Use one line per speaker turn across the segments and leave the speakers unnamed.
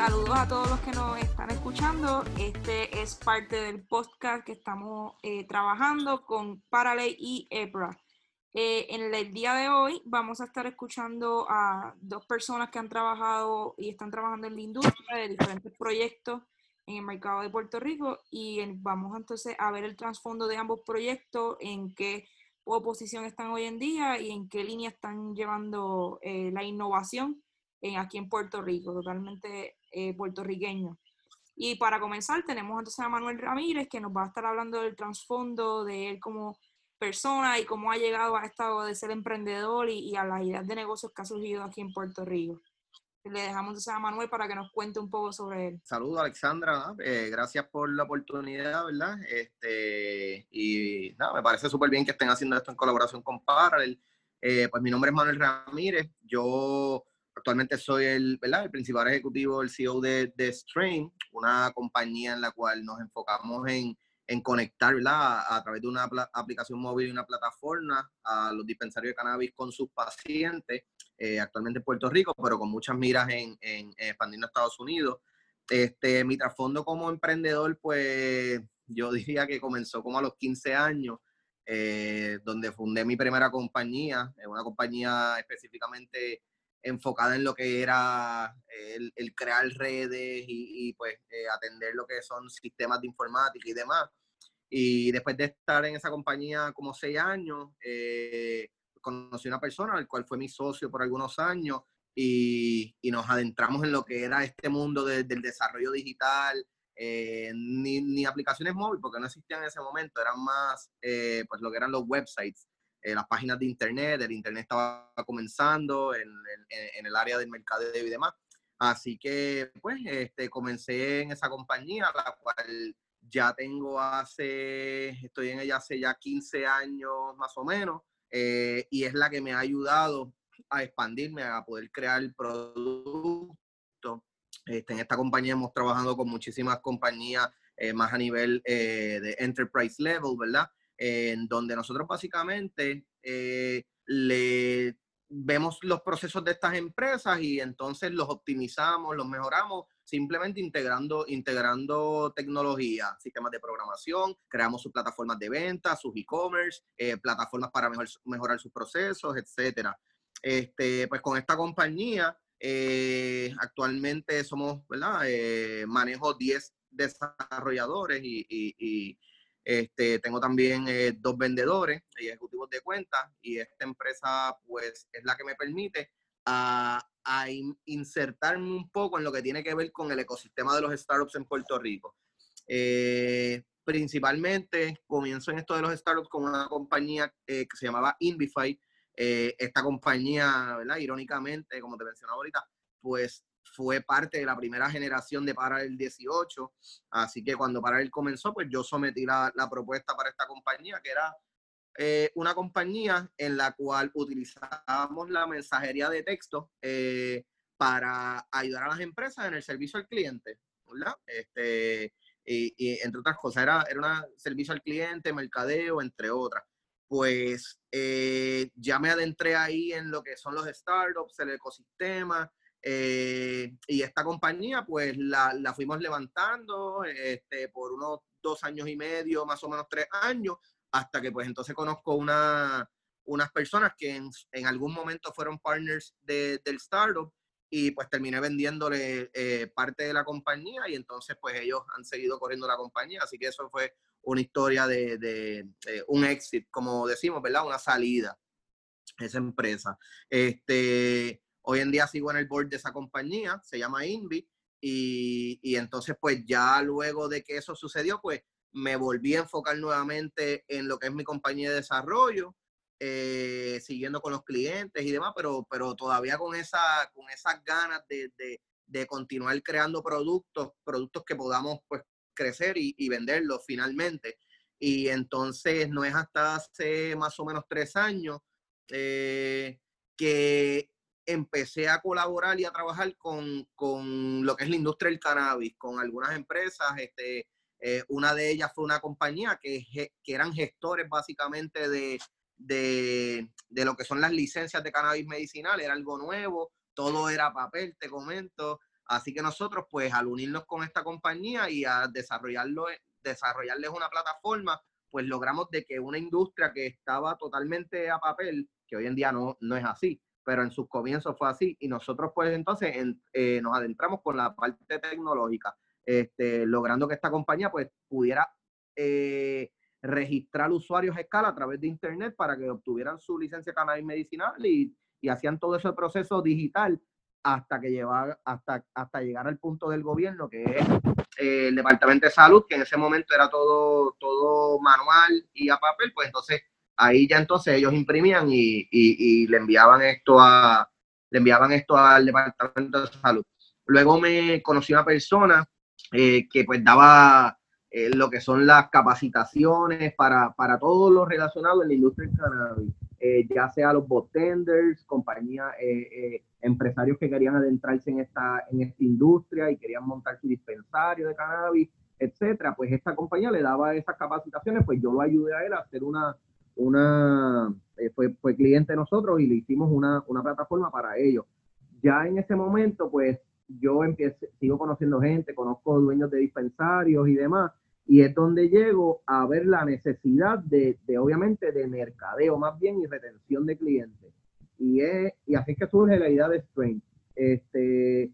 Saludos a todos los que nos están escuchando. Este es parte del podcast que estamos eh, trabajando con Paralel y EPRA. Eh, en el día de hoy vamos a estar escuchando a dos personas que han trabajado y están trabajando en la industria de diferentes proyectos en el mercado de Puerto Rico y vamos entonces a ver el trasfondo de ambos proyectos, en qué posición están hoy en día y en qué línea están llevando eh, la innovación aquí en Puerto Rico, totalmente eh, puertorriqueño. Y para comenzar tenemos entonces a Manuel Ramírez que nos va a estar hablando del trasfondo de él como persona y cómo ha llegado a estado de ser emprendedor y, a las ideas de negocios que ha surgido aquí en Puerto Rico. Le dejamos a Manuel para que nos cuente un poco sobre él.
Saludos, Alexandra. Eh, gracias por la oportunidad, ¿verdad? Este, y nada, me parece súper bien que estén haciendo esto en colaboración con Parallel. Eh, pues mi nombre es Manuel Ramírez. Yo Actualmente soy el, ¿verdad? el principal ejecutivo, el CEO de, de Strain, una compañía en la cual nos enfocamos en, en conectar ¿verdad? A, través de una aplicación móvil y una plataforma a los dispensarios de cannabis con sus pacientes, eh, actualmente en Puerto Rico, pero con muchas miras en, en, expandiendo a Estados Unidos. Este, mi trasfondo como emprendedor, pues yo diría que comenzó como a los 15 años, eh, donde fundé mi primera compañía, una compañía específicamente enfocada en lo que era el, crear redes y, pues eh, atender lo que son sistemas de informática y demás. Y después de estar en esa compañía como seis años, eh, conocí una persona, al cual fue mi socio por algunos años, y, nos adentramos en lo que era este mundo del desarrollo digital, eh, ni, ni, aplicaciones móviles, porque no existían en ese momento, eran más pues lo que eran los websites. Eh, las páginas de internet, el internet estaba comenzando en, el área del mercado y demás. Así que, pues, este, comencé en esa compañía, la cual ya tengo hace, estoy en ella hace ya 15 años más o menos, eh, y es la que me ha ayudado a expandirme, a poder crear el producto. Este, en esta compañía hemos trabajado con muchísimas compañías eh, más a nivel de enterprise level, ¿verdad? en donde nosotros básicamente eh, le vemos los procesos de estas empresas y entonces los optimizamos, los mejoramos, simplemente integrando, integrando tecnología, sistemas de programación, creamos sus plataformas de venta, sus e-commerce, eh, plataformas para mejorar sus procesos, etcétera. Este, pues con esta compañía, eh, actualmente somos, ¿verdad? manejo 10 desarrolladores y este, tengo también eh, dos vendedores y ejecutivos de cuentas y esta empresa pues es la que me permite a, insertarme un poco en lo que tiene que ver con el ecosistema de los startups en Puerto Rico. Eh, principalmente comienzo en esto de los startups con una compañía eh, que se llamaba Invify. esta compañía, ¿verdad? irónicamente, como te mencionaba ahorita, pues fue parte de la primera generación de Paralel 18, así que cuando Paralel comenzó, pues yo sometí la, propuesta para esta compañía, que era eh, una compañía en la cual utilizábamos la mensajería de texto eh, para ayudar a las empresas en el servicio al cliente, ¿verdad? Este, y, entre otras cosas, era, era un servicio al cliente, mercadeo, entre otras. Pues eh, ya me adentré ahí en lo que son los startups, el ecosistema, eh, y esta compañía, pues la, la, fuimos levantando este, por unos dos años y medio, más o menos tres años, hasta que pues entonces conozco una, unas personas que en, algún momento fueron partners de, del startup y pues terminé vendiéndole eh, parte de la compañía y entonces pues ellos han seguido corriendo la compañía, así que eso fue una historia de un exit, como decimos, ¿verdad? Una salida, esa empresa. Este, Hoy en día sigo en el board de esa compañía, se llama Invi, y, y, entonces pues ya luego de que eso sucedió, pues me volví a enfocar nuevamente en lo que es mi compañía de desarrollo, eh, siguiendo con los clientes y demás, pero, pero todavía con, esa, con esas ganas de, de, de continuar creando productos, productos que podamos pues crecer y, venderlos finalmente. Y entonces no es hasta hace más o menos tres años eh, que empecé a colaborar y a trabajar con, con, lo que es la industria del cannabis, con algunas empresas. Este, eh, una de ellas fue una compañía que, que eran gestores básicamente de, de, de lo que son las licencias de cannabis medicinal, era algo nuevo, todo era papel, te comento. Así que nosotros, pues, al unirnos con esta compañía y a desarrollarlo, desarrollarles una plataforma, pues logramos de que una industria que estaba totalmente a papel, que hoy en día no, no es así, pero en sus comienzos fue así, y nosotros pues entonces eh, nos adentramos con la parte tecnológica, este, logrando que esta compañía pues pudiera eh, registrar usuarios a escala a través de internet para que obtuvieran su licencia cannabis medicinal y, y hacían todo ese proceso digital hasta que llevar, hasta, hasta llegar al punto del gobierno, que es eh, el Departamento de Salud, que en ese momento era todo, todo manual y a papel, pues entonces ahí ya entonces ellos imprimían y, y, le enviaban esto a le enviaban esto al Departamento de Salud. Luego me conocí una persona eh, que pues daba eh, lo que son las capacitaciones para, para todo lo relacionado en la industria del cannabis. Eh, ya sea los botenders, compañías, eh, eh, empresarios que querían adentrarse en esta, en esta industria y querían montar su dispensario de cannabis, etcétera, pues esta compañía le daba esas capacitaciones, pues yo lo ayudé a él a hacer una, una fue, fue cliente de nosotros y le hicimos una, una plataforma para ellos. Ya en ese momento, pues yo empiezo, sigo conociendo gente, conozco dueños de dispensarios y demás, y es donde llego a ver la necesidad de, de, obviamente, de mercadeo más bien y retención de clientes. Y, es, y así es que surge la idea de Strain. Este,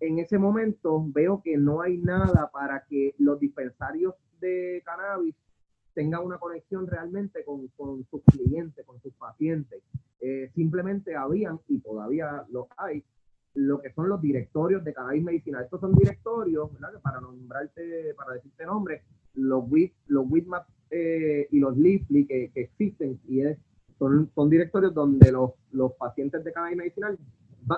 en ese momento veo que no hay nada para que los dispensarios de cannabis tengan una conexión realmente con, con sus clientes, con sus pacientes. Eh, simplemente habían, y todavía los hay, lo que son los directorios de cannabis medicinal. Estos son directorios, ¿verdad? para nombrarte, para decirte nombre, los WIT, los WITMAP eh, y los LIFLI que, que, existen y es, son, son directorios donde los, los pacientes de cannabis medicinal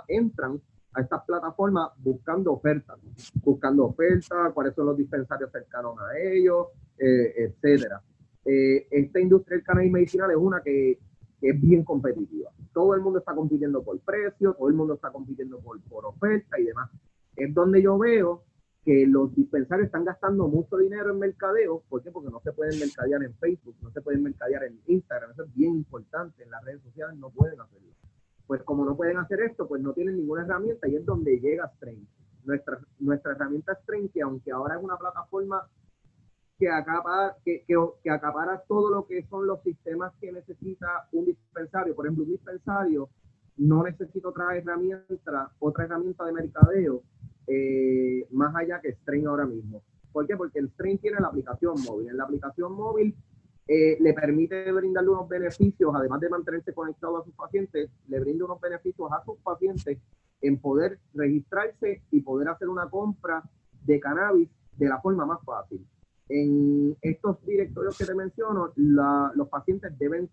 entran a estas plataformas buscando ofertas, buscando ofertas, cuáles son los dispensarios cercanos a ellos, eh, etcétera. Eh, esta industria del cannabis medicinal es una que es bien competitiva. Todo el mundo está compitiendo por precio, todo el mundo está compitiendo por, por oferta y demás. Es donde yo veo que los dispensarios están gastando mucho dinero en mercadeo. ¿Por? Porque no se pueden mercadear en Facebook, no se pueden mercadear en Instagram. Eso es bien importante. En las redes sociales no pueden hacerlo. Pues como no pueden hacer esto, pues no tienen ninguna herramienta y es donde llega Strain. Nuestra, nuestra herramienta Strain, que aunque ahora es una plataforma que acapara, que, que, acapara todo lo que son los sistemas que necesita un dispensario. Por ejemplo, un dispensario no necesita otra herramienta, otra herramienta de mercadeo eh, más allá que Strain ahora mismo. ¿Por qué? Porque el Strain tiene la aplicación móvil. En la aplicación móvil eh, le permite brindarle unos beneficios, además de mantenerse conectado a sus pacientes, le brinda unos beneficios a sus pacientes en poder registrarse y poder hacer una compra de cannabis de la forma más fácil. En estos directorios que te menciono, los pacientes deben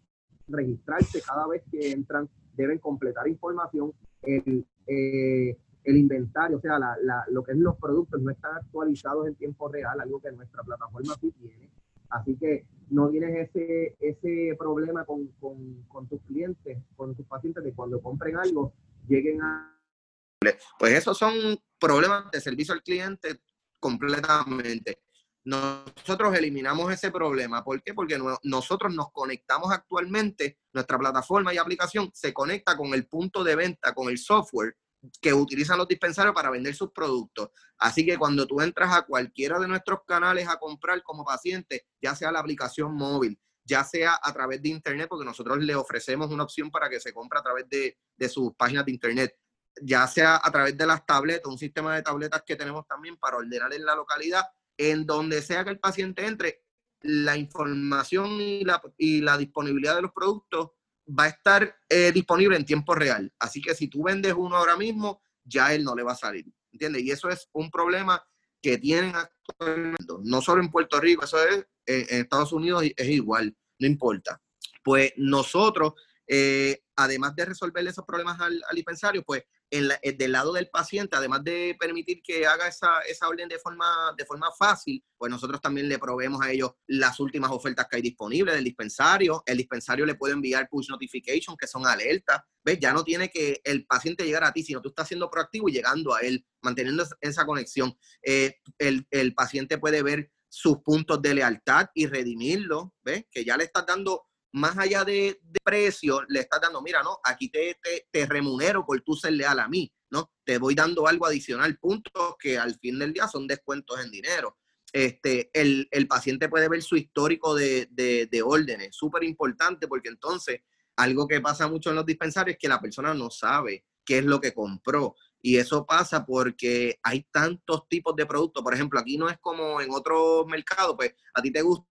registrarse cada vez que entran, deben completar información. El, eh, el inventario, o sea, la, la, lo que es los productos no están actualizados en tiempo real, algo que nuestra plataforma sí tiene. Así que no tienes ese, ese problema con, con, con tus clientes, con tus pacientes, de cuando compren algo, lleguen a... Pues esos son problemas de servicio al cliente completamente nosotros eliminamos ese problema. ¿Por qué? Porque nosotros nos conectamos actualmente, nuestra plataforma y aplicación se conecta con el punto de venta, con el software que utilizan los dispensarios para vender sus productos. Así que cuando tú entras a cualquiera de nuestros canales a comprar como paciente, ya sea la aplicación móvil, ya sea a través de internet, porque nosotros le ofrecemos una opción para que se compre a través de, de sus páginas de internet, ya sea a través de las tabletas, un sistema de tabletas que tenemos también para ordenar en la localidad, en donde sea que el paciente entre, la información y la, disponibilidad de los productos va a estar eh, disponible en tiempo real. Así que si tú vendes uno ahora mismo, ya él no le va a salir. ¿Entiendes? Y eso es un problema que tienen actualmente, no solo en Puerto Rico, eso es en Estados Unidos es igual, no importa. Pues nosotros, eh, además de resolver esos problemas al dispensario, pues eh, del lado del paciente, además de permitir que haga esa, esa orden de forma, de forma fácil, pues nosotros también le proveemos a ellos las últimas ofertas que hay disponibles del dispensario. El dispensario le puede enviar push notification, que son alertas. ¿Ves? Ya no tiene que el paciente llegar a ti, sino tú estás siendo proactivo y llegando a él, manteniendo esa conexión. Eh, el, el paciente puede ver sus puntos de lealtad y redimirlo, ¿ves? Que ya le estás dando más allá de, precio, le estás dando, mira, no, aquí te, te, remunero por tú ser leal a mí, ¿no? Te voy dando algo adicional, puntos que al fin del día son descuentos en dinero. Este, el, paciente puede ver su histórico de, de, de órdenes, súper importante porque entonces algo que pasa mucho en los dispensarios es que la persona no sabe qué es lo que compró. Y eso pasa porque hay tantos tipos de productos. Por ejemplo, aquí no es como en otros mercados, pues a ti te gusta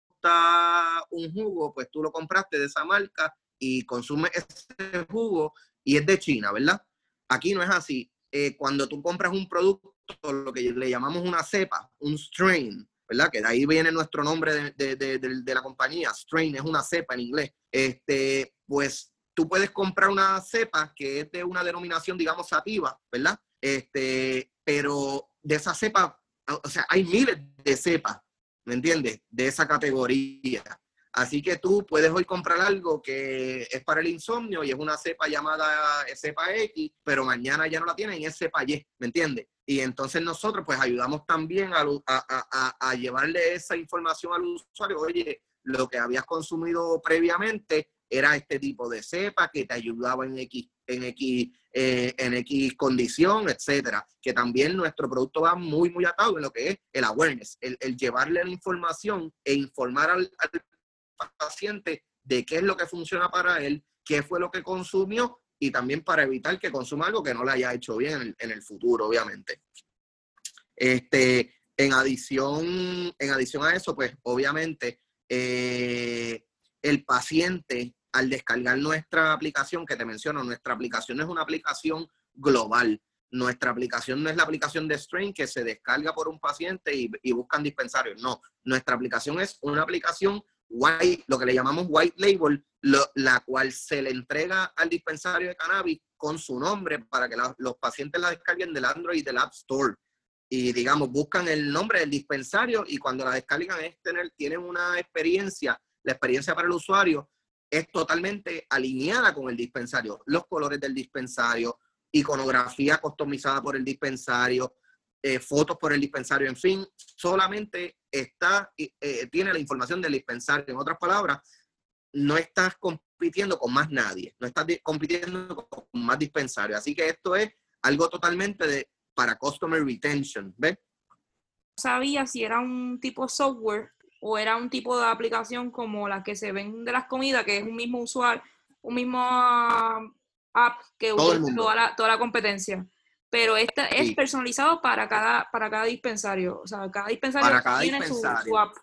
un jugo, pues tú lo compraste de esa marca y consumes ese jugo y es de China, ¿verdad? Aquí no es así. Eh, cuando tú compras un producto, lo que le llamamos una cepa, un strain, ¿verdad? Que de ahí viene nuestro nombre de, de, de, la compañía. Strain es una cepa en inglés. Este, pues tú puedes comprar una cepa que es de una denominación, digamos, sativa, ¿verdad? Este, pero de esa cepa, o sea, hay miles de cepas, ¿me entiendes? De esa categoría. Así que tú puedes hoy comprar algo que es para el insomnio y es una cepa llamada cepa X, pero mañana ya no la tienen y es cepa Y, ¿me entiendes? Y entonces nosotros pues ayudamos también a, a, a, llevarle esa información al usuario, oye, lo que habías consumido previamente era este tipo de cepa que te ayudaba en X, en X, eh, en X condición, etcétera. Que también nuestro producto va muy, muy atado en lo que es el awareness, el, llevarle la información e informar al, paciente de qué es lo que funciona para él, qué fue lo que consumió y también para evitar que consuma algo que no le haya hecho bien en el, futuro, obviamente. Este, en adición, en adición a eso, pues obviamente eh, el paciente al descargar nuestra aplicación, que te menciono, nuestra aplicación es una aplicación global. Nuestra aplicación no es la aplicación de Strain que se descarga por un paciente y, buscan dispensarios. No, nuestra aplicación es una aplicación white, lo que le llamamos white label, la cual se le entrega al dispensario de cannabis con su nombre para que los pacientes la descarguen del Android y del App Store. Y digamos, buscan el nombre del dispensario y cuando la descargan es tener, tienen una experiencia, la experiencia para el usuario es totalmente alineada con el dispensario. Los colores del dispensario, iconografía customizada por el dispensario, eh, fotos por el dispensario, en fin, solamente está, eh, tiene la información del dispensario. En otras palabras, no estás compitiendo con más nadie, no estás compitiendo con más dispensarios. Así que esto es algo totalmente de, para customer retention, ¿ves?
Sabía si era un tipo software o era un tipo de aplicación como la que se ven de las comidas, que es un mismo usuario, un mismo app que usa toda la, toda la competencia. Pero esta es personalizado para cada, para cada dispensario. O sea, cada dispensario tiene Su, app.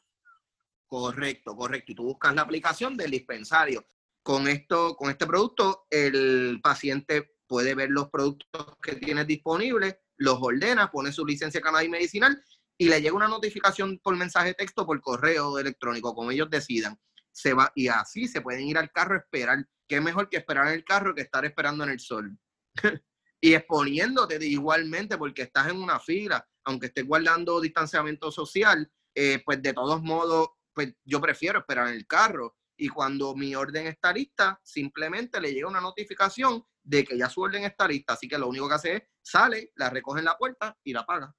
Correcto, correcto. Y tú buscas la aplicación del dispensario. Con, esto, con este producto, el paciente puede ver los productos que tiene disponibles, los ordena, pone su licencia cannabis medicinal y le llega una notificación por mensaje de texto, por correo electrónico, como ellos decidan. Se va, y así se pueden ir al carro a esperar. Qué mejor que esperar en el carro que estar esperando en el sol. y exponiéndote igualmente porque estás en una fila, aunque estés guardando distanciamiento social, eh, pues de todos modos, pues yo prefiero esperar en el carro. Y cuando mi orden está lista, simplemente le llega una notificación de que ya su orden está lista. Así que lo único que hace es sale, la recoge en la puerta y la paga.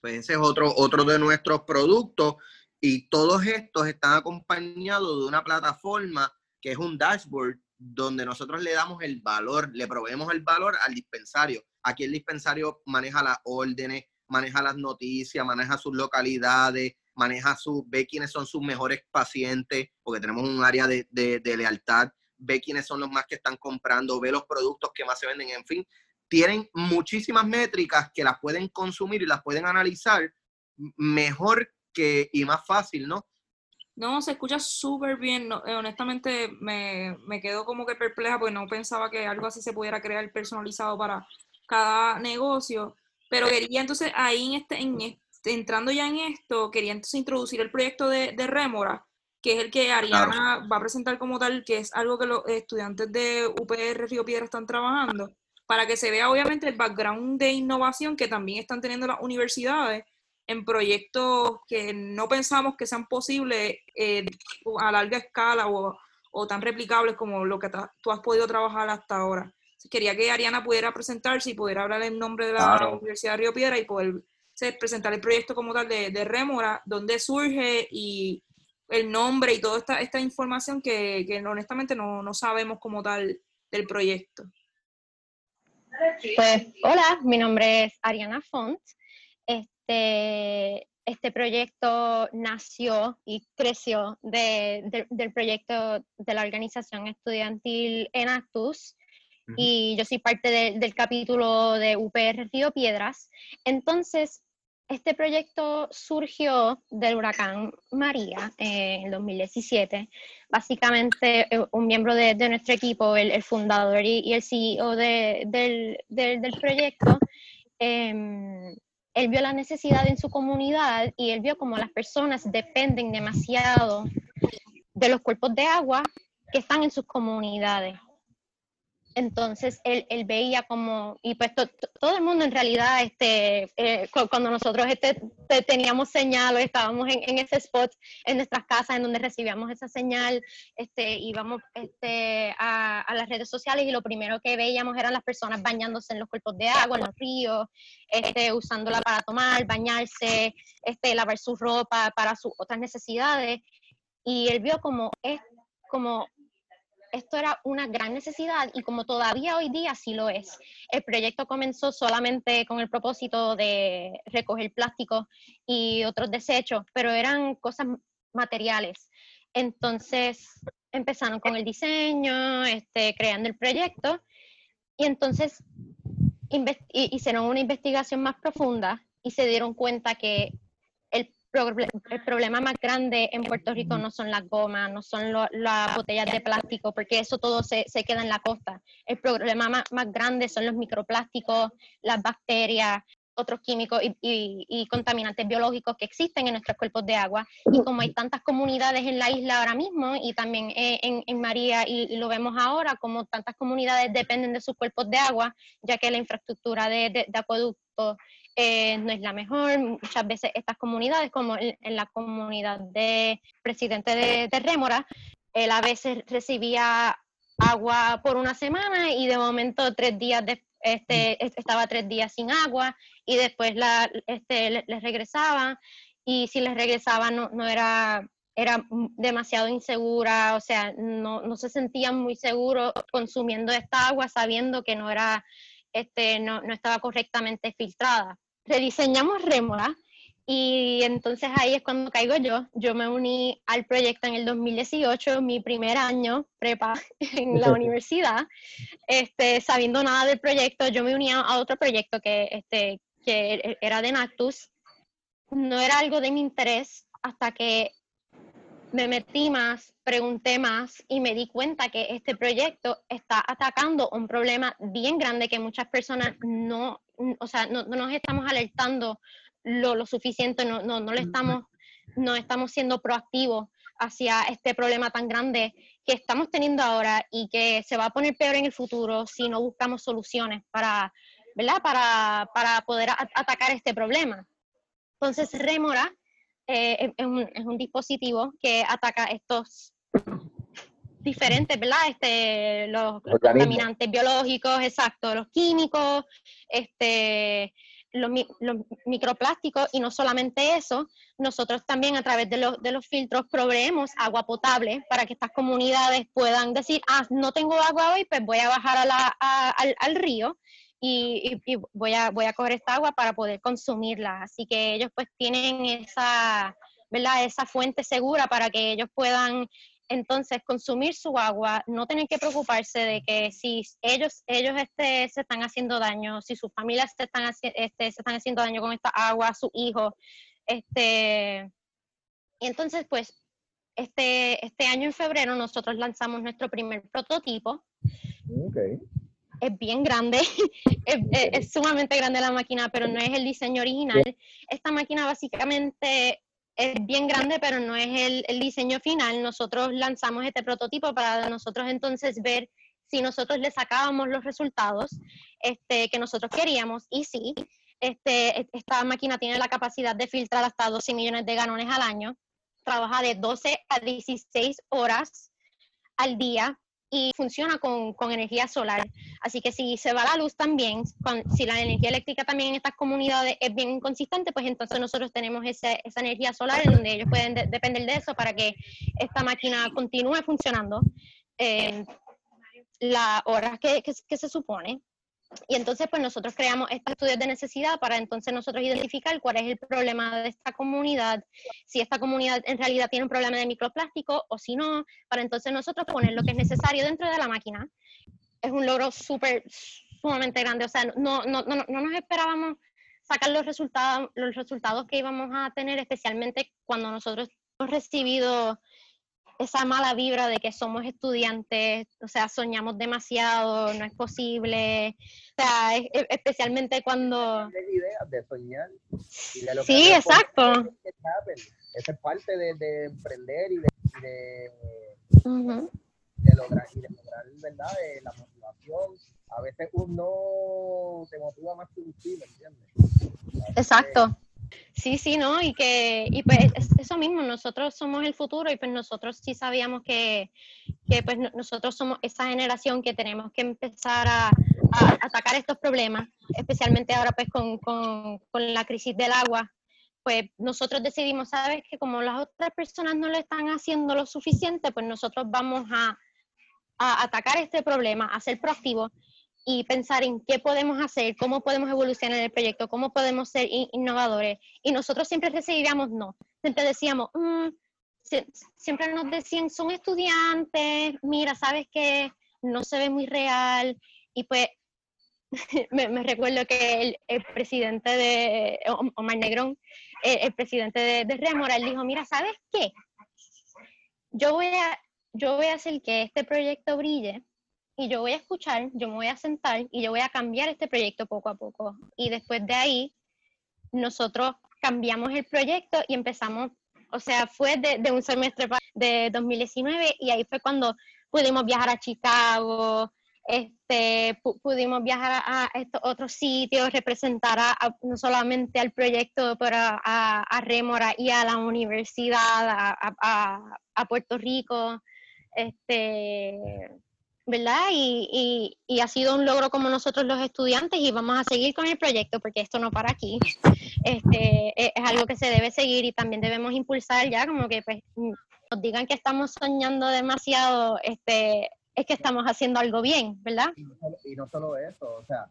Pues ese es otro, otro de nuestros productos y todos estos están acompañados de una plataforma que es un dashboard donde nosotros le damos el valor, le proveemos el valor al dispensario. Aquí el dispensario maneja las órdenes, maneja las noticias, maneja sus localidades, maneja su, ve quiénes son sus mejores pacientes, porque tenemos un área de, de lealtad, ve quiénes son los más que están comprando, ve los productos que más se venden, en fin, tienen muchísimas métricas que las pueden consumir y las pueden analizar mejor que y más fácil, ¿no?
No, se escucha súper bien. Eh, honestamente, me, me quedo como que perpleja porque no pensaba que algo así se pudiera crear personalizado para cada negocio. Pero quería entonces, ahí en este, en este, entrando ya en esto, quería entonces introducir el proyecto de, de Rémora, que es el que Ariana va a presentar como tal, que es algo que los estudiantes de UPR Río Piedra están trabajando para que se vea obviamente el background de innovación que también están teniendo las universidades en proyectos que no pensamos que sean posibles eh, a larga escala o, tan replicables como lo que tú has podido trabajar hasta ahora. Quería que Ariana pudiera presentarse y pudiera hablar en nombre de la Universidad de Río Piedra y poder presentar el proyecto como tal de, de Rémora, dónde surge y el nombre y toda esta, esta información que, que honestamente no, no sabemos como tal del proyecto.
Pues hola, mi nombre es Ariana Font. Este, este proyecto nació y creció de, del proyecto de la organización estudiantil Enactus y yo soy parte del capítulo de UPR Río Piedras. Entonces, este proyecto surgió del huracán María en el 2017. Básicamente, eh, un miembro de, nuestro equipo, el, fundador y, el CEO del, proyecto, eh, él vio la necesidad en su comunidad y él vio como las personas dependen demasiado de los cuerpos de agua que están en sus comunidades. Entonces él, él, veía como, y pues todo el mundo en realidad, este, eh, cuando nosotros este, teníamos señal o estábamos en, en, ese spot en nuestras casas en donde recibíamos esa señal, este, íbamos este, a, a, las redes sociales y lo primero que veíamos eran las personas bañándose en los cuerpos de agua, en los ríos, este, usándola para tomar, bañarse, este, lavar su ropa para sus otras necesidades. Y él vio como, es, como esto era una gran necesidad y como todavía hoy día sí lo es. El proyecto comenzó solamente con el propósito de recoger plástico y otros desechos, pero eran cosas materiales. Entonces empezaron con el diseño, este, creando el proyecto y entonces hicieron una investigación más profunda y se dieron cuenta que el problema más grande en Puerto Rico no son las gomas, no son las botellas de plástico, porque eso todo se, se queda en la costa. El problema más, más, grande son los microplásticos, las bacterias, otros químicos y, y, contaminantes biológicos que existen en nuestros cuerpos de agua. Y como hay tantas comunidades en la isla ahora mismo y también en, en María, y, lo vemos ahora, como tantas comunidades dependen de sus cuerpos de agua, ya que la infraestructura de, de, de acueductos eh, no es la mejor. Muchas veces estas comunidades, como en, la comunidad de presidente de, de, Rémora, él a veces recibía agua por una semana y de momento tres días de, este, mm. estaba tres días sin agua y después la, este, les regresaba y si les regresaba no, no era era demasiado insegura, o sea, no, no se sentían muy seguros consumiendo esta agua sabiendo que no era este, no, no estaba correctamente filtrada. Rediseñamos Remora y entonces ahí es cuando caigo yo. Yo me uní al proyecto en el 2018, mi primer año prepa en la universidad, este, sabiendo nada del proyecto. Yo me uní a otro proyecto que, este, que era de Nactus. No era algo de mi interés hasta que me metí más, pregunté más y me di cuenta que este proyecto está atacando un problema bien grande que muchas personas no, o sea, no, nos estamos alertando lo, lo suficiente, no, no, no le estamos, no estamos siendo proactivos hacia este problema tan grande que estamos teniendo ahora y que se va a poner peor en el futuro si no buscamos soluciones para, ¿verdad? para, para poder atacar este problema. Entonces, Remora eh, es, un, es, un, dispositivo que ataca estos diferentes, ¿verdad? Este, los, contaminantes biológicos, exacto, los químicos, este, los, los, microplásticos y no solamente eso, nosotros también a través de los, de los filtros proveemos agua potable para que estas comunidades puedan decir, ah, no tengo agua hoy, pues voy a bajar a la, al, al río y, voy, a, voy a coger esta agua para poder consumirla. Así que ellos pues tienen esa, ¿verdad? esa fuente segura para que ellos puedan entonces consumir su agua, no tener que preocuparse de que si ellos, ellos este, se están haciendo daño, si sus familias se están, este, se están haciendo daño con esta agua, su hijo. Este, y entonces, pues, este, este año en febrero nosotros lanzamos nuestro primer prototipo. Okay es bien grande, es, sumamente grande la máquina, pero no es el diseño original. Esta máquina básicamente es bien grande, pero no es el, el, diseño final. Nosotros lanzamos este prototipo para nosotros entonces ver si nosotros le sacábamos los resultados este, que nosotros queríamos y sí, este, esta máquina tiene la capacidad de filtrar hasta 12 millones de galones al año, trabaja de 12 a 16 horas al día y funciona con, energía solar. Así que si se va la luz también, si la energía eléctrica también en estas comunidades es bien inconsistente, pues entonces nosotros tenemos esa energía solar en donde ellos pueden depender de eso para que esta máquina continúe funcionando en las horas que, que se supone. Y entonces, pues nosotros creamos estos estudios de necesidad para entonces nosotros identificar cuál es el problema de esta comunidad, si esta comunidad en realidad tiene un problema de microplástico o si no, para entonces nosotros poner lo que es necesario dentro de la máquina. Es un logro súper, sumamente grande. O sea, no, no, no, no nos esperábamos sacar los resultados, los resultados que íbamos a tener, especialmente cuando nosotros hemos recibido esa mala vibra de que somos estudiantes, o sea, soñamos demasiado, no es posible, o sea, especialmente cuando...
ideas de soñar.
sí, exacto.
Esa es parte de, emprender y de, de, lograr, y de lograr, ¿verdad? Eh, la motivación. A veces uno se motiva más que un sí, ¿me entiendes?
Exacto. Sí, sí, ¿no? Y que, y pues eso mismo, nosotros somos el futuro y pues nosotros sí sabíamos que, que pues nosotros somos esa generación que tenemos que empezar a, atacar estos problemas, especialmente ahora pues con, con, con, la crisis del agua, pues nosotros decidimos, ¿sabes? Que como las otras personas no lo están haciendo lo suficiente, pues nosotros vamos a, a atacar este problema, a ser proactivos y pensar en qué podemos hacer, cómo podemos evolucionar el proyecto, cómo podemos ser innovadores. Y nosotros siempre recibíamos no. Siempre decíamos, mm", siempre nos decían, son estudiantes, mira, sabes que no se ve muy real. Y pues me, recuerdo que el, presidente de Omar Negrón, el, presidente de, de Remora, él dijo, mira, ¿sabes qué? Yo voy a, yo voy a hacer que este proyecto brille y yo voy a escuchar, yo me voy a sentar y yo voy a cambiar este proyecto poco a poco. Y después de ahí, nosotros cambiamos el proyecto y empezamos, o sea, fue de, un semestre de 2019 y ahí fue cuando pudimos viajar a Chicago, este, pudimos viajar a, estos otros sitios, representar a, no solamente al proyecto, pero a, a, Rémora y a la universidad, a, Puerto Rico. Este, ¿verdad? Y, y, ha sido un logro como nosotros los estudiantes y vamos a seguir con el proyecto porque esto no para aquí. Este, e, es, algo que se debe seguir y también debemos impulsar ya como que pues, nos digan que estamos soñando demasiado, este, es que estamos haciendo algo bien, ¿verdad?
Y no solo, eso, o sea,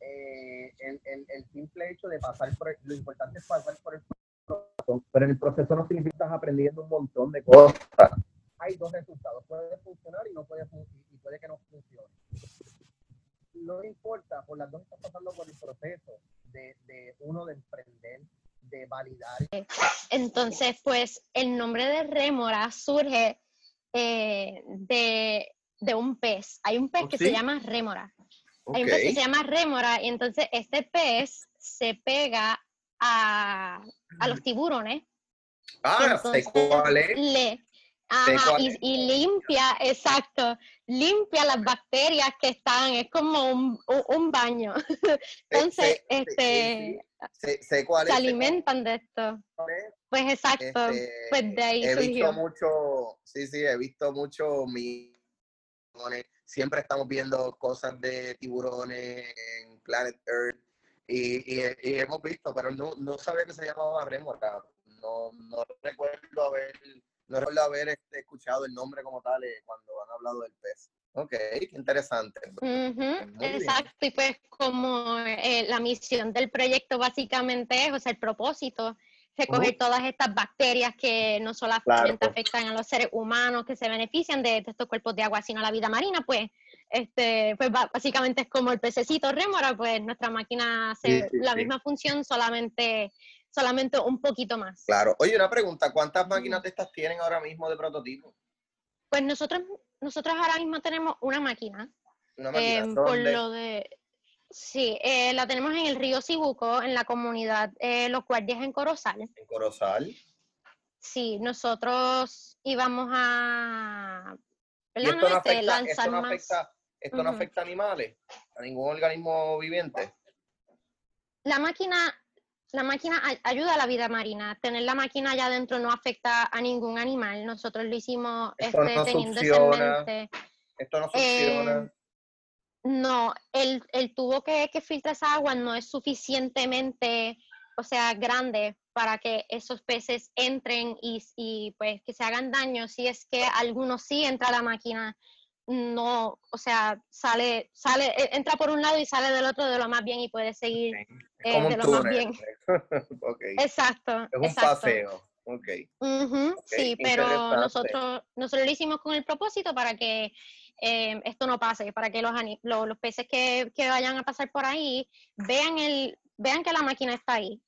eh, el, el, el, simple hecho de pasar por, lo importante es pasar por el proceso, pero en el proceso no significa estás aprendiendo un montón de cosas hay dos resultados. Puede funcionar y no puede y puede que no funcione. No importa, por las dos estás pasando por el proceso de, de uno de emprender, de validar.
Entonces, pues el nombre de rémora surge eh, de, de, un pez. Hay un pez oh, que se llama rémora. Hay un pez que se llama rémora y entonces este pez se pega a, a los tiburones.
Ah, sé cuál es.
Le, Ajá, y, limpia, exacto, limpia las bacterias que están, es como un, un baño. Entonces, este, se alimentan de esto. Pues exacto, este, pues de ahí
He visto mucho, sí, sí, he visto mucho mi siempre estamos viendo cosas de tiburones en Planet Earth y, y, hemos visto, pero no, no sabía que se llamaba Remora. No, no recuerdo haber no recuerdo haber este, escuchado el nombre como tal eh, cuando han hablado del pez. Ok, qué interesante.
Exacto, y pues como eh, la misión del proyecto básicamente es, o sea, el propósito, recoger todas estas bacterias que no solamente afectan a los seres humanos que se benefician de, estos cuerpos de agua, sino a la vida marina, pues, este, pues básicamente es como el pececito rémora, pues nuestra máquina hace la misma función, solamente solamente un poquito más.
Claro. Oye, una pregunta, ¿cuántas máquinas de estas tienen ahora mismo de prototipo?
Pues nosotros, nosotros ahora mismo tenemos una máquina. Una máquina. Eh, por lo de, sí, eh, la tenemos en el río Cibuco, en la comunidad eh, Los Guardias en Corozal.
¿En Corozal?
Sí, nosotros íbamos a...
esto no, afecta, esto no afecta, esto no afecta a animales, a ningún organismo viviente?
La máquina la máquina ayuda a la vida marina. Tener la máquina allá adentro no afecta a ningún animal. Nosotros lo hicimos este, teniendo en mente.
Esto no funciona.
Em, no, el, el tubo que, que filtra esa agua no es suficientemente, o sea, grande para que esos peces entren y, y, pues que se hagan daño. Si es que algunos sí entra a la máquina, no, o sea, sale, sale, e, entra por un lado y sale del otro de lo más bien y puede seguir eh, lo más bien.
okay.
Exacto.
Es un paseo. Okay.
Sí, pero nosotros, nosotros lo hicimos con el propósito para que eh, esto no pase, para que los, los, los peces que, que, vayan a pasar por ahí vean, el, vean que la máquina está ahí,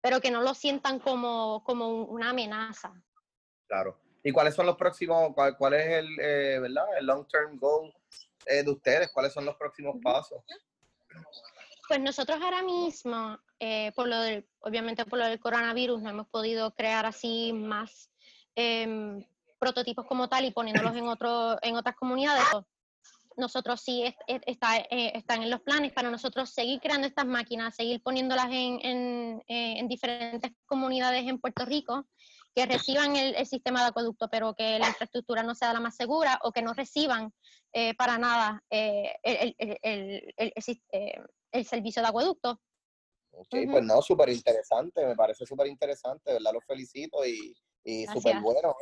pero que no lo sientan como, como una amenaza.
Claro. ¿Y cuáles son los próximos, cuál, cuál es el, eh, ¿verdad? el long-term goal eh, de ustedes? ¿Cuáles son los próximos pasos?
Pues nosotros ahora mismo, eh, por lo del, obviamente por lo del coronavirus, no hemos podido crear así más em, prototipos como tal y poniéndolos en, otro, en otras comunidades. Nosotros sí está, están en los planes para nosotros seguir creando estas máquinas, seguir poniéndolas en, en, en diferentes comunidades en Puerto Rico que reciban el, sistema de acueducto, pero que la infraestructura no sea la más segura o que no reciban eh, para nada eh, el, eh, el, servicio de acueducto.
Ok, pues no, súper interesante, me parece súper interesante, ¿verdad? Los felicito y, y súper bueno.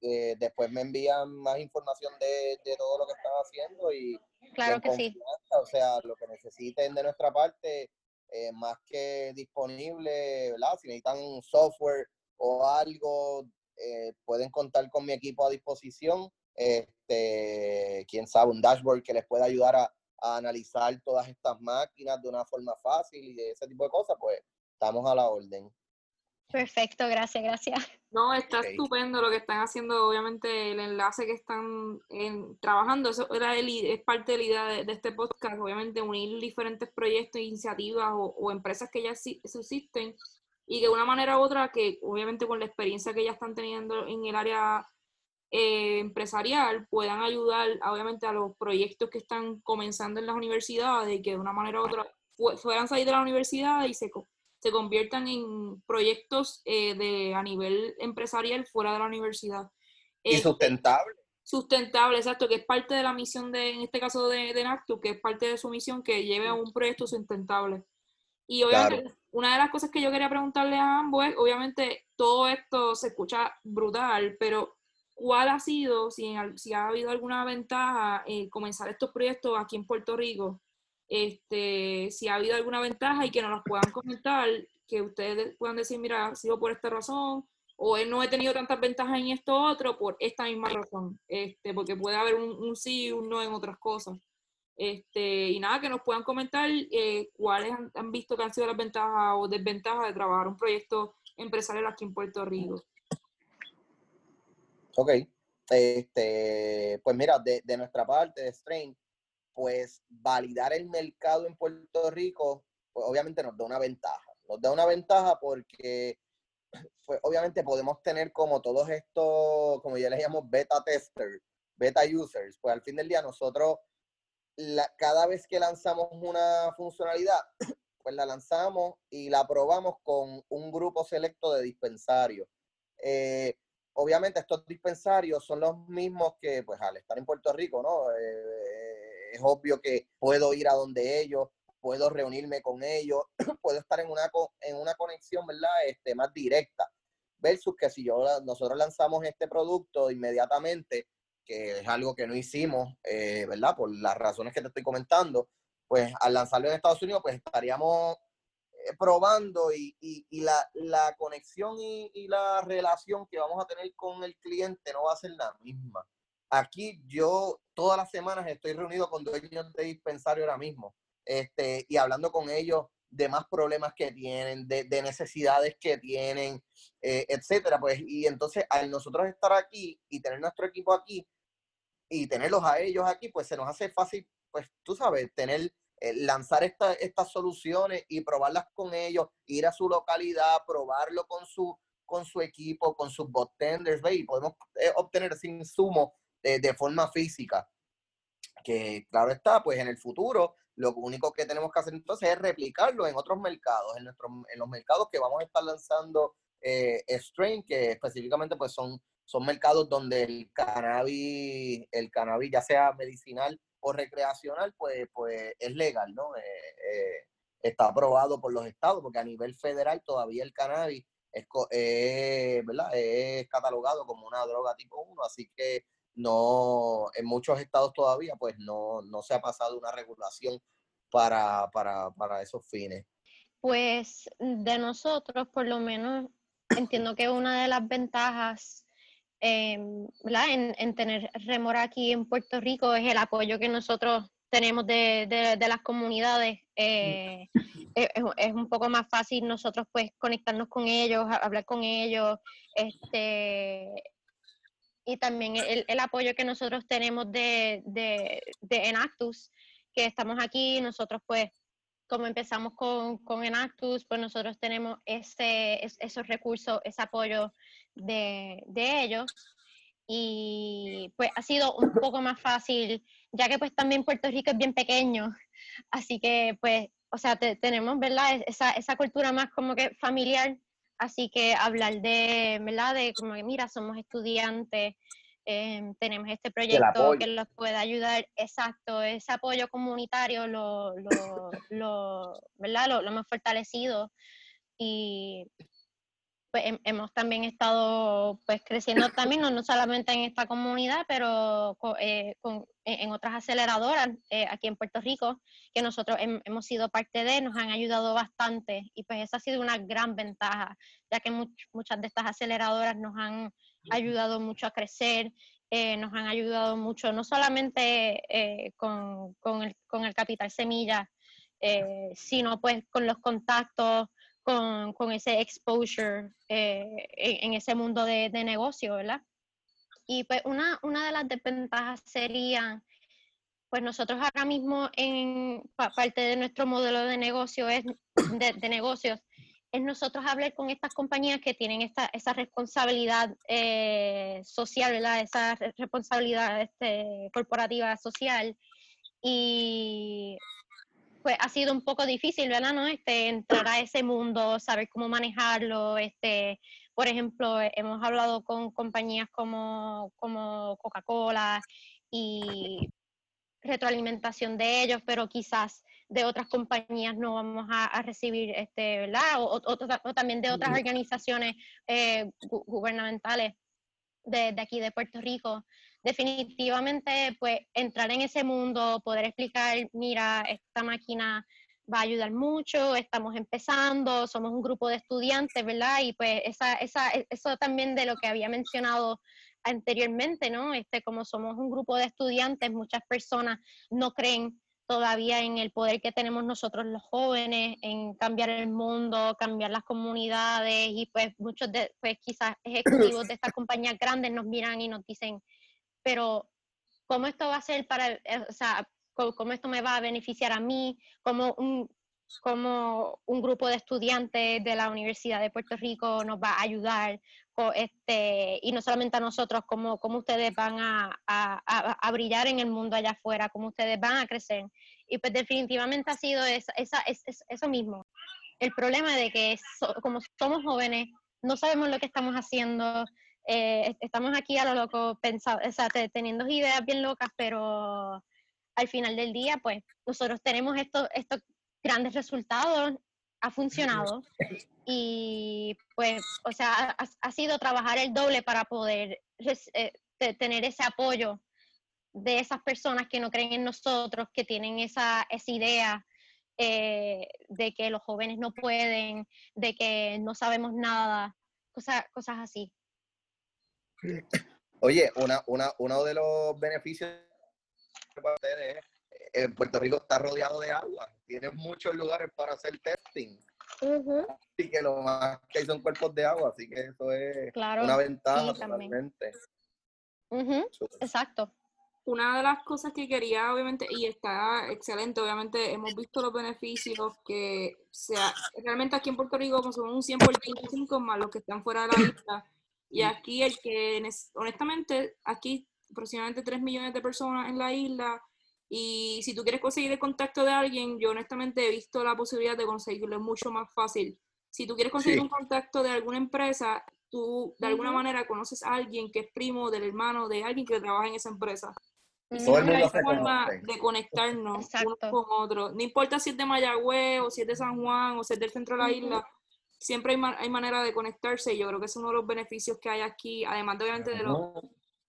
después me envían más información de, de, todo lo que están haciendo y
claro que sí.
O sea, lo que necesiten de nuestra parte, más que disponible, ¿verdad? Si necesitan un software o algo, eh, pueden contar con mi equipo a disposición. Este, quién sabe, un dashboard que les pueda ayudar a, analizar todas estas máquinas de una forma fácil y de ese tipo de cosas, pues estamos a la orden.
Perfecto, gracias, gracias.
No, está estupendo lo que están haciendo, obviamente el enlace que están trabajando, eso era es parte de la idea de, este podcast, obviamente unir diferentes proyectos, iniciativas o, o empresas que ya subsisten y de una manera u otra que obviamente con la experiencia que ya están teniendo en el área eh, empresarial puedan ayudar obviamente a los proyectos que están comenzando en las universidades y que de una manera u otra puedan salir de la universidad y se, se conviertan en proyectos eh, de, a nivel empresarial fuera de la universidad.
Y eh, sustentable.
Sustentable, exacto, que es parte de la misión de, en este caso de, de NACTU, que es parte de su misión que lleve a un proyecto sustentable. Y obviamente, una de las cosas que yo quería preguntarle a ambos es, obviamente, todo esto se escucha brutal, pero ¿cuál ha sido, si, si ha habido alguna ventaja en comenzar estos proyectos aquí en Puerto Rico? Este, si ha habido alguna ventaja y que nos las puedan comentar, que ustedes puedan decir, mira, ha sido por esta razón, o no he tenido tantas ventajas en esto otro por esta misma razón, este, porque puede haber un, un sí y un no en otras cosas. Este, y nada, que nos puedan comentar eh, cuáles han, visto que han sido las ventajas o desventajas de trabajar un proyecto empresarial aquí en Puerto Rico.
Ok. Este, pues mira, de, de nuestra parte, de Strain, pues validar el mercado en Puerto Rico, pues obviamente nos da una ventaja. Nos da una ventaja porque pues obviamente podemos tener como todos estos, como ya les llamo, beta testers, beta users, pues al fin del día nosotros cada vez que lanzamos una funcionalidad, pues la lanzamos y la probamos con un grupo selecto de dispensarios. Eh, obviamente estos dispensarios son los mismos que, pues al estar en Puerto Rico, ¿no? Eh, es obvio que puedo ir a donde ellos, puedo reunirme con ellos, puedo estar en una, en una conexión, ¿verdad? Este, más directa. Versus que si yo, nosotros lanzamos este producto inmediatamente, que es algo que no hicimos, eh, ¿verdad? Por las razones que te estoy comentando, pues al lanzarlo en Estados Unidos, pues estaríamos eh, probando y, la, conexión y, la relación que vamos a tener con el cliente no va a ser la misma. Aquí yo todas las semanas estoy reunido con dueños de dispensario ahora mismo este, y hablando con ellos de más problemas que tienen, de, de necesidades que tienen, eh, etcétera. Pues, y entonces al nosotros estar aquí y tener nuestro equipo aquí, y tenerlos a ellos aquí, pues se nos hace fácil, pues tú sabes, tener, eh, lanzar estas soluciones y probarlas con ellos, ir a su localidad, probarlo con su, con su equipo, con sus botenders, y podemos eh, obtener ese insumo de forma física. Que claro está, pues en el futuro lo único que tenemos que hacer entonces es replicarlo en otros mercados, en, nuestros, en los mercados que vamos a estar lanzando eh, Strain, que específicamente pues son son mercados donde el cannabis, el cannabis ya sea medicinal recreacional, pues, pues es legal, ¿no? Eh, eh, está aprobado por los estados, porque a nivel federal todavía el cannabis es, es catalogado como una droga tipo 1, así que no, en muchos estados todavía, pues no, no se ha pasado una regulación para, para, para esos fines.
Pues de nosotros, por lo menos, entiendo que una de las ventajas em, En, tener remora aquí en Puerto Rico es el apoyo que nosotros tenemos de, las comunidades. Eh, es, un poco más fácil nosotros pues conectarnos con ellos, hablar con ellos, este, y también el, apoyo que nosotros tenemos de, de, de, Enactus, que estamos aquí, nosotros pues como empezamos con, con Enactus, pues nosotros tenemos ese, esos recursos, ese apoyo de, de ellos y pues ha sido un poco más fácil, ya que pues también Puerto Rico es bien pequeño, así que pues, o sea, tenemos, ¿verdad? Esa, esa cultura más como que familiar, así que hablar de, ¿verdad? De como que, mira, somos estudiantes, em, tenemos este proyecto que los puede ayudar, exacto, ese apoyo comunitario lo, lo, lo ¿verdad? Lo, lo hemos fortalecido y pues, hemos también estado pues creciendo también, no, solamente en esta comunidad, pero eh, e, en otras aceleradoras eh, aquí en Puerto Rico, que nosotros hemos sido parte de, nos han ayudado bastante y pues esa ha sido una gran ventaja, ya que muchas de estas aceleradoras nos han ayudado mucho a crecer, eh, nos han ayudado mucho, no solamente con, con, el, con, el, capital semilla, sino pues con los contactos, con, con ese exposure eh, en, ese mundo de, de, negocio, ¿verdad? Y pues una, una de las desventajas sería, pues nosotros ahora mismo en parte de nuestro modelo de negocio es de, negocios es nosotros hablar con estas compañías que tienen esta, esa responsabilidad eh, social, ¿verdad? Esa responsabilidad este, corporativa social. Y pues ha sido un poco difícil, ¿verdad? ¿no? Este, entrar a ese mundo, saber cómo manejarlo. Este, por ejemplo, hemos hablado con compañías como, como Coca-Cola y retroalimentación de ellos, pero quizás de otras compañías no vamos a, recibir, este, ¿verdad? O, también de otras organizaciones eh, gubernamentales de, de, aquí de Puerto Rico definitivamente, pues entrar en ese mundo, poder explicar, mira, esta máquina va a ayudar mucho, estamos empezando, somos un grupo de estudiantes, ¿verdad? Y pues esa, esa, eso también de lo que había mencionado anteriormente, ¿no? Este, como somos un grupo de estudiantes, muchas personas no creen todavía en el poder que tenemos nosotros los jóvenes, en cambiar el mundo, cambiar las comunidades y pues muchos de, pues quizás ejecutivos de estas compañías grandes nos miran y nos dicen, pero ¿cómo esto va a ser para, eh, o sea, cómo, esto me va a beneficiar a mí, como un, como un grupo de estudiantes de la Universidad de Puerto Rico nos va a ayudar, este, y no solamente a nosotros, cómo, cómo ustedes van a, a, a, brillar en el mundo allá afuera, cómo ustedes van a crecer. Y pues definitivamente ha sido esa, esa, eso mismo. El problema de que como somos jóvenes, no sabemos lo que estamos haciendo, eh, estamos aquí a lo loco pensando, o sea, teniendo ideas bien locas, pero al final del día, pues nosotros tenemos estos, estos grandes resultados, ha funcionado y pues, o sea, ha, sido trabajar el doble para poder eh, tener ese apoyo de esas personas que no creen en nosotros, que tienen esa, esa idea eh, de que los jóvenes no pueden, de que no sabemos nada, cosas, cosas así.
Oye, una, una, uno de los beneficios para ustedes es en Puerto Rico está rodeado de agua. Tiene muchos lugares para hacer testing. Y que lo más que hay son cuerpos de agua, así que eso es una ventaja totalmente.
Exacto.
Una de las cosas que quería, obviamente, y está excelente, obviamente hemos visto los beneficios que sea, realmente aquí en Puerto Rico como somos un 100 por 25 más los que están fuera de la isla, y aquí el que, honestamente, aquí aproximadamente 3 millones de personas en la isla y si tú quieres conseguir el contacto de alguien, yo honestamente he visto la posibilidad de conseguirlo mucho más fácil. Si tú quieres conseguir un contacto de alguna empresa, tú de alguna manera conoces a alguien que es primo del hermano de alguien que trabaja en esa empresa. Y
Todo el
siempre hay forma
conoce.
de conectarnos unos con otros. No importa si es de Mayagüez o si es de San Juan o si es del centro de la isla, siempre hay, ma- hay manera de conectarse y yo creo que es uno de los beneficios que hay aquí, además de obviamente de los,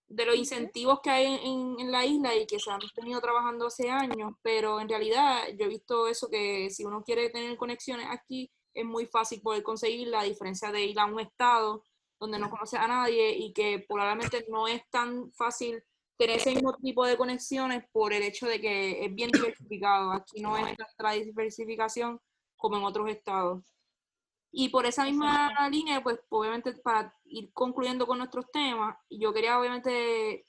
de los incentivos que hay en la isla y que se han venido trabajando hace años, pero en realidad yo he visto eso que si uno quiere tener conexiones aquí es muy fácil poder conseguirla, a diferencia de ir a un estado donde no conoces a nadie y que probablemente no es tan fácil tener ese mismo tipo de conexiones por el hecho de que es bien diversificado. Aquí no es tanta diversificación como en otros estados. Y por esa misma línea, pues obviamente para ir concluyendo con nuestros temas, yo quería obviamente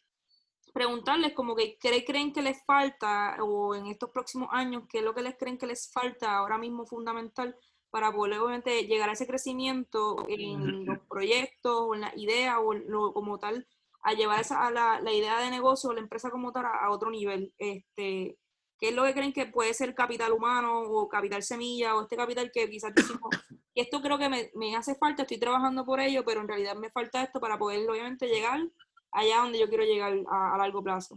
preguntarles como que qué creen que les falta o en estos próximos años, qué es lo que les creen que les falta ahora mismo fundamental para poder obviamente llegar a ese crecimiento en los proyectos o en la idea o lo, como tal, a llevar esa, a la, la idea de negocio o la empresa como tal a, a otro nivel. Este, ¿Qué es lo que creen que puede ser capital humano o capital semilla o este capital que quizás decimos, y esto creo que me, me hace falta, estoy trabajando por ello, pero en realidad me falta esto para poder obviamente llegar allá donde yo quiero llegar a, a largo plazo?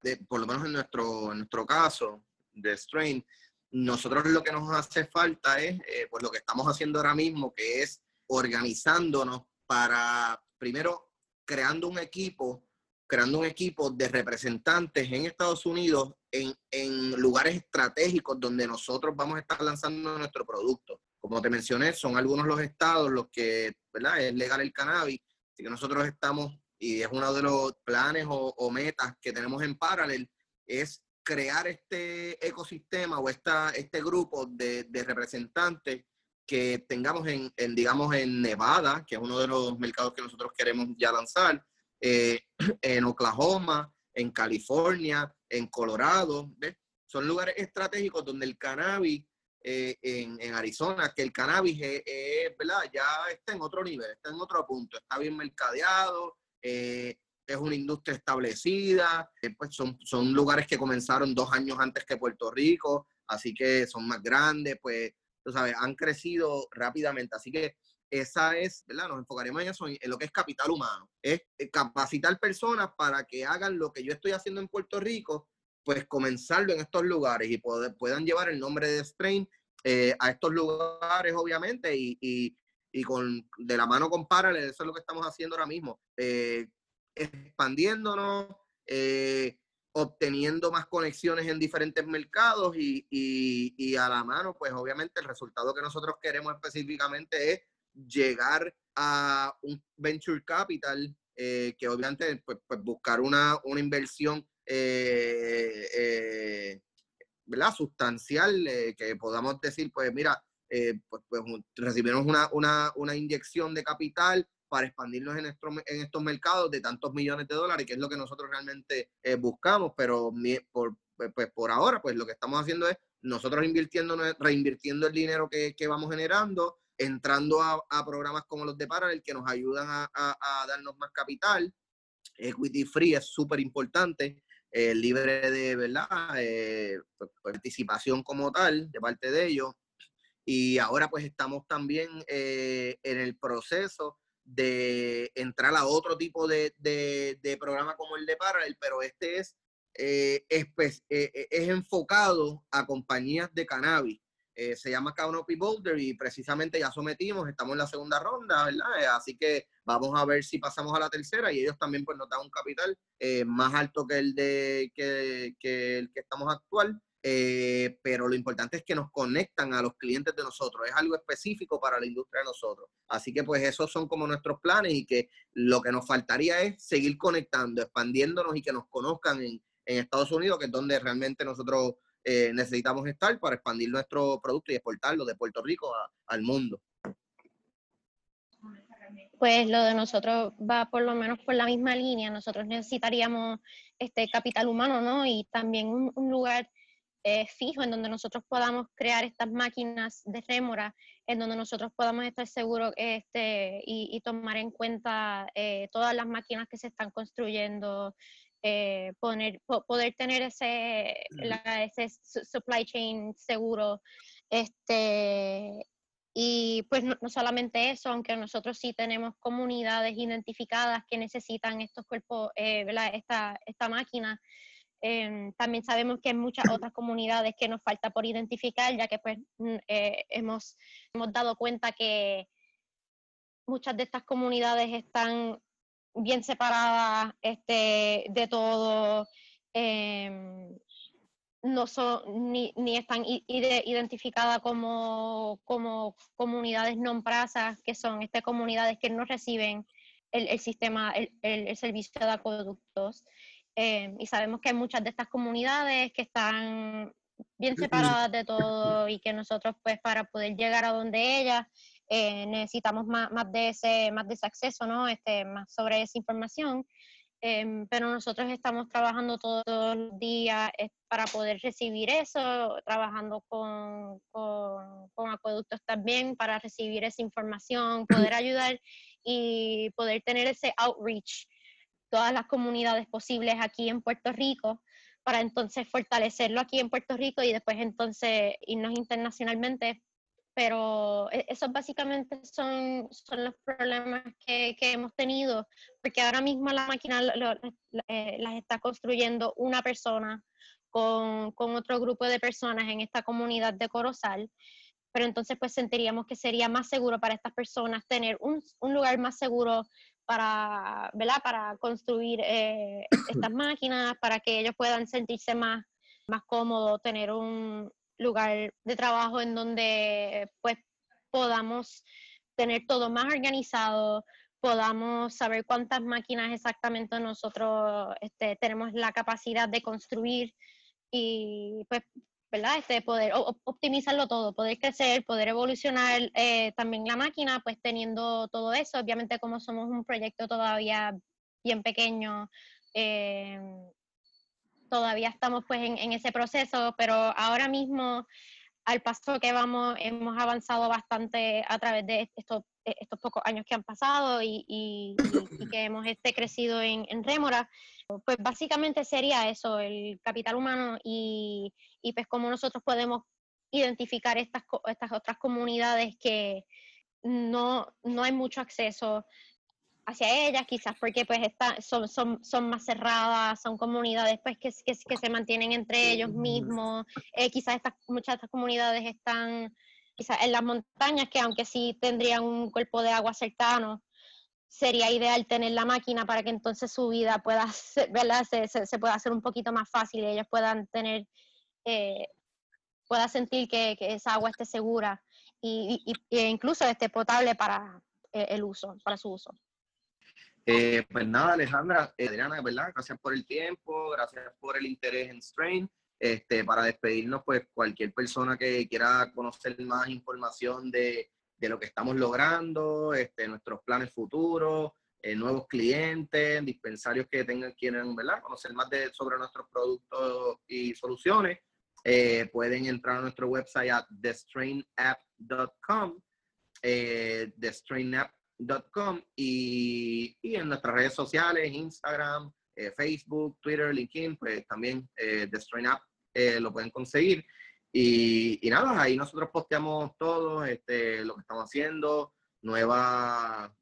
de- por lo menos en nuestro, en nuestro caso de Strain, nosotros lo que nos hace falta es eh, pues lo que estamos haciendo ahora mismo, que es organizándonos para, primero, creando un equipo, creando un equipo de representantes en Estados Unidos en, en lugares estratégicos donde nosotros vamos a estar lanzando nuestro producto. Como te mencioné, son algunos los estados los que, ¿verdad? Es legal el cannabis, así que nosotros estamos y es uno de los planes o, o metas que tenemos en Parallel, es crear este ecosistema o esta, este grupo de, de representantes que tengamos en, en, digamos, en Nevada, que es uno de los mercados que nosotros queremos ya lanzar, eh, en Oklahoma, en California, en Colorado, ¿ves? Son lugares estratégicos donde el cannabis, eh, en, en, Arizona, que el cannabis es, es, ¿verdad? ya está en otro nivel, está en otro punto, está bien mercadeado, eh, es una industria establecida, eh, pues son, son lugares que comenzaron dos años antes que Puerto Rico, así que son más grandes, pues, tú sabes, han crecido rápidamente, así que esa es, ¿verdad? Nos enfocaremos en eso, en, lo que es capital humano, es eh, capacitar personas para que hagan lo que yo estoy haciendo en Puerto Rico, pues comenzarlo en estos lugares y poder, puedan llevar el nombre de Strain eh, a estos lugares, obviamente, y, con, de la mano con Parallel, eso es lo que estamos haciendo ahora mismo, eh, expandiéndonos, obteniendo más conexiones en diferentes mercados y, y, a la mano, pues obviamente el resultado que nosotros queremos específicamente es llegar a un venture capital eh, que obviamente pues, pues buscar una, una inversión eh, eh, ¿verdad? sustancial eh, que podamos decir pues mira eh, pues, pues, recibimos una, una, una, inyección de capital para expandirnos en, estos, en estos mercados de tantos millones de dólares, que es lo que nosotros realmente eh, buscamos, pero por, pues, por ahora, pues lo que estamos haciendo es nosotros invirtiendo, reinvirtiendo el dinero que, que vamos generando, entrando a, a, programas como los de Parallel que nos ayudan a, a, a darnos más capital. Equity free es súper importante, eh, libre de ¿verdad? Eh, participación como tal de parte de ellos. Y ahora pues estamos también eh, en el proceso de entrar a otro tipo de, de, de programa como el de Parallel, pero este es, eh, es, eh, es enfocado a compañías de cannabis. Eh, se llama Canopy Boulder y precisamente ya sometimos, estamos en la segunda ronda, ¿verdad? Eh, así que vamos a ver si pasamos a la tercera y ellos también pues nos dan un capital eh, más alto que el de que, que el que estamos actual. Pero lo importante es que nos conectan a los clientes de nosotros, es algo específico para la industria de nosotros. Así que pues esos son como nuestros planes y que lo que nos faltaría es seguir conectando, expandiéndonos y que nos conozcan en, en Estados Unidos, que es donde realmente nosotros eh, necesitamos estar para expandir nuestro producto y exportarlo de Puerto Rico a, al mundo.
Pues lo de nosotros va por lo menos por la misma línea. Nosotros necesitaríamos este capital humano, ¿no? Y también un, un lugar eh, fijo en donde nosotros podamos crear estas máquinas de rémora, en donde nosotros podamos estar seguros este, y, y tomar en cuenta eh, todas las máquinas que se están construyendo, eh, poner, po poder tener ese, la, ese supply chain seguro. Este, Y pues no, solamente eso, aunque nosotros sí tenemos comunidades identificadas que necesitan estos cuerpos, eh, esta, esta máquina, em, también sabemos que hay muchas otras comunidades que nos falta por identificar, ya que pues eh, hemos, hemos dado cuenta que muchas de estas comunidades están bien separadas este, de todo. Eh, no son ni, ni están identificadas como, como comunidades non prasas, que son estas comunidades que no reciben el, el sistema, el, el, servicio de acueductos. Eh, y sabemos que hay muchas de estas comunidades que están bien separadas de todo y que nosotros pues para poder llegar a donde ellas eh, necesitamos más, más, de ese, más de ese acceso, ¿no? Este, más sobre esa información. Em, pero nosotros estamos trabajando todos, los días eh, para poder recibir eso, trabajando con, con, con, acueductos también para recibir esa información, poder ayudar y poder tener ese outreach, todas las comunidades posibles aquí en Puerto Rico, para entonces fortalecerlo aquí en Puerto Rico y después entonces irnos internacionalmente pero e-, esos básicamente son, son los problemas que, que hemos tenido, porque ahora mismo la máquina eh, las está construyendo una persona con, con, otro grupo de personas en esta comunidad de Corozal, pero entonces pues sentiríamos que sería más seguro para estas personas tener un, un lugar más seguro para, ¿verdad? para construir eh, estas máquinas, para que ellos puedan sentirse más, más cómodos, tener un, lugar de trabajo en donde pues podamos tener todo más organizado, podamos saber cuántas máquinas exactamente nosotros este, tenemos la capacidad de construir y pues, ¿verdad? Este, poder optimizarlo todo, poder crecer, poder evolucionar eh, también la máquina, pues teniendo todo eso, obviamente como somos un proyecto todavía bien pequeño, eh, todavía estamos pues en, ese proceso, pero ahora mismo al paso que vamos hemos avanzado bastante a través de estos, estos pocos años que han pasado y, que hemos este, crecido en, en Rémora. Pues básicamente sería eso, el capital humano y, y pues cómo nosotros podemos identificar estas, estas otras comunidades que no, no hay mucho acceso hacia ellas, quizás porque pues está, son, son, son más cerradas, son comunidades pues que, que, que se mantienen entre ellos mismos, eh, quizás estas, muchas de estas comunidades están quizás en las montañas que aunque sí tendrían un cuerpo de agua cercano, sería ideal tener la máquina para que entonces su vida pueda ser, ¿verdad? Se, se, pueda hacer un poquito más fácil y ellos puedan tener, eh, pueda sentir que, que, esa agua esté segura y, y, e incluso esté potable para eh, el uso, para su uso.
Eh, pues nada, Alejandra, eh, Adriana, ¿verdad? Gracias por el tiempo, gracias por el interés en Strain. Este, para despedirnos, pues cualquier persona que quiera conocer más información de, de lo que estamos logrando, este, nuestros planes futuros, eh, nuevos clientes, dispensarios que tengan, quieran ¿verdad? conocer más de, sobre nuestros productos y soluciones, pueden entrar a nuestro website a thestrainapp.com. Eh, Com y, y, en nuestras redes sociales, Instagram, eh, Facebook, Twitter, LinkedIn, pues también eh, Strain Up eh, lo pueden conseguir. Y, y, nada, ahí nosotros posteamos todo, este, lo que estamos haciendo, nueva,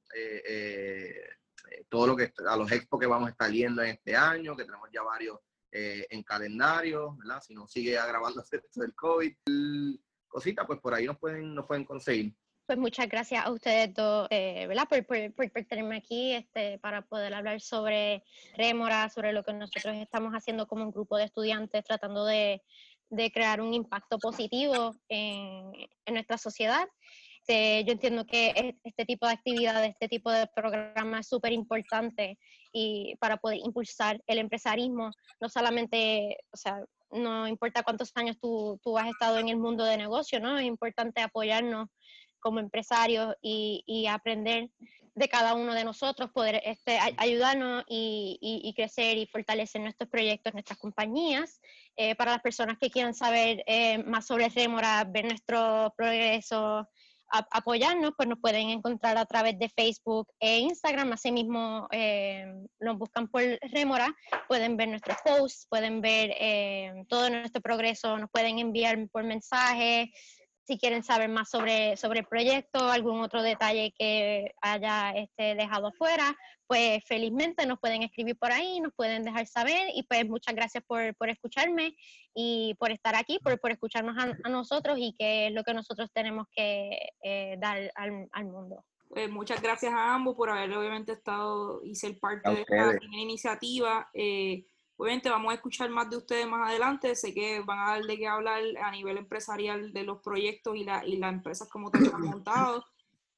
todo lo que, a los expos que vamos a estar yendo en este año, que tenemos ya varios en calendario, ¿verdad? Si no sigue agravando esto del COVID, cositas, pues por ahí nos pueden, nos pueden conseguir.
Pues muchas gracias a ustedes dos, eh, ¿verdad? Por, por, por, tenerme aquí este, para poder hablar sobre Rémora, sobre lo que nosotros estamos haciendo como un grupo de estudiantes, tratando de, de crear un impacto positivo en, en nuestra sociedad. Este, yo entiendo que este tipo de actividades, este tipo de programa es súper importante y para poder impulsar el empresarismo, no solamente, o sea, no importa cuántos años tú, tú has estado en el mundo de negocio, ¿no? Es importante apoyarnos como empresarios y, aprender de cada uno de nosotros, poder este, ayudarnos y, crecer y fortalecer nuestros proyectos, nuestras compañías. Eh, para las personas que quieran saber eh, más sobre Remora, ver nuestro progreso, apoyarnos, pues nos pueden encontrar a través de Facebook e Instagram. Asimismo, eh, nos buscan por Remora, pueden ver nuestros posts, pueden ver todo nuestro progreso, nos pueden enviar por mensaje, si quieren saber más sobre, sobre el proyecto, algún otro detalle que haya este, dejado fuera, pues felizmente nos pueden escribir por ahí, nos pueden dejar saber y pues muchas gracias por, por escucharme y por estar aquí, por, por escucharnos a, nosotros y que es lo que nosotros tenemos que eh, dar al, al mundo.
Pues muchas gracias a ambos por haber obviamente estado y ser parte de esta iniciativa. Eh, obviamente vamos a escuchar más de ustedes más adelante. Sé que van a dar de qué hablar a nivel empresarial de los proyectos y, la, y las empresas como te han montado.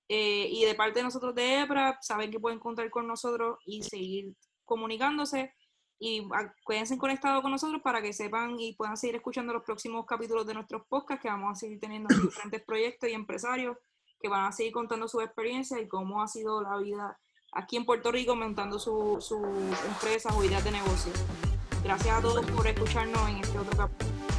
Eh, y de parte de nosotros de EPRA, saben que pueden contar con nosotros y seguir comunicándose. Y quédense conectados con nosotros para que sepan y puedan seguir escuchando los próximos capítulos de nuestros podcasts, que vamos a seguir teniendo diferentes proyectos y empresarios que van a seguir contando su experiencia y cómo ha sido la vida aquí en Puerto Rico montando sus su empresas o ideas de negocio. Gracias a todos por escucharnos en este otro capítulo.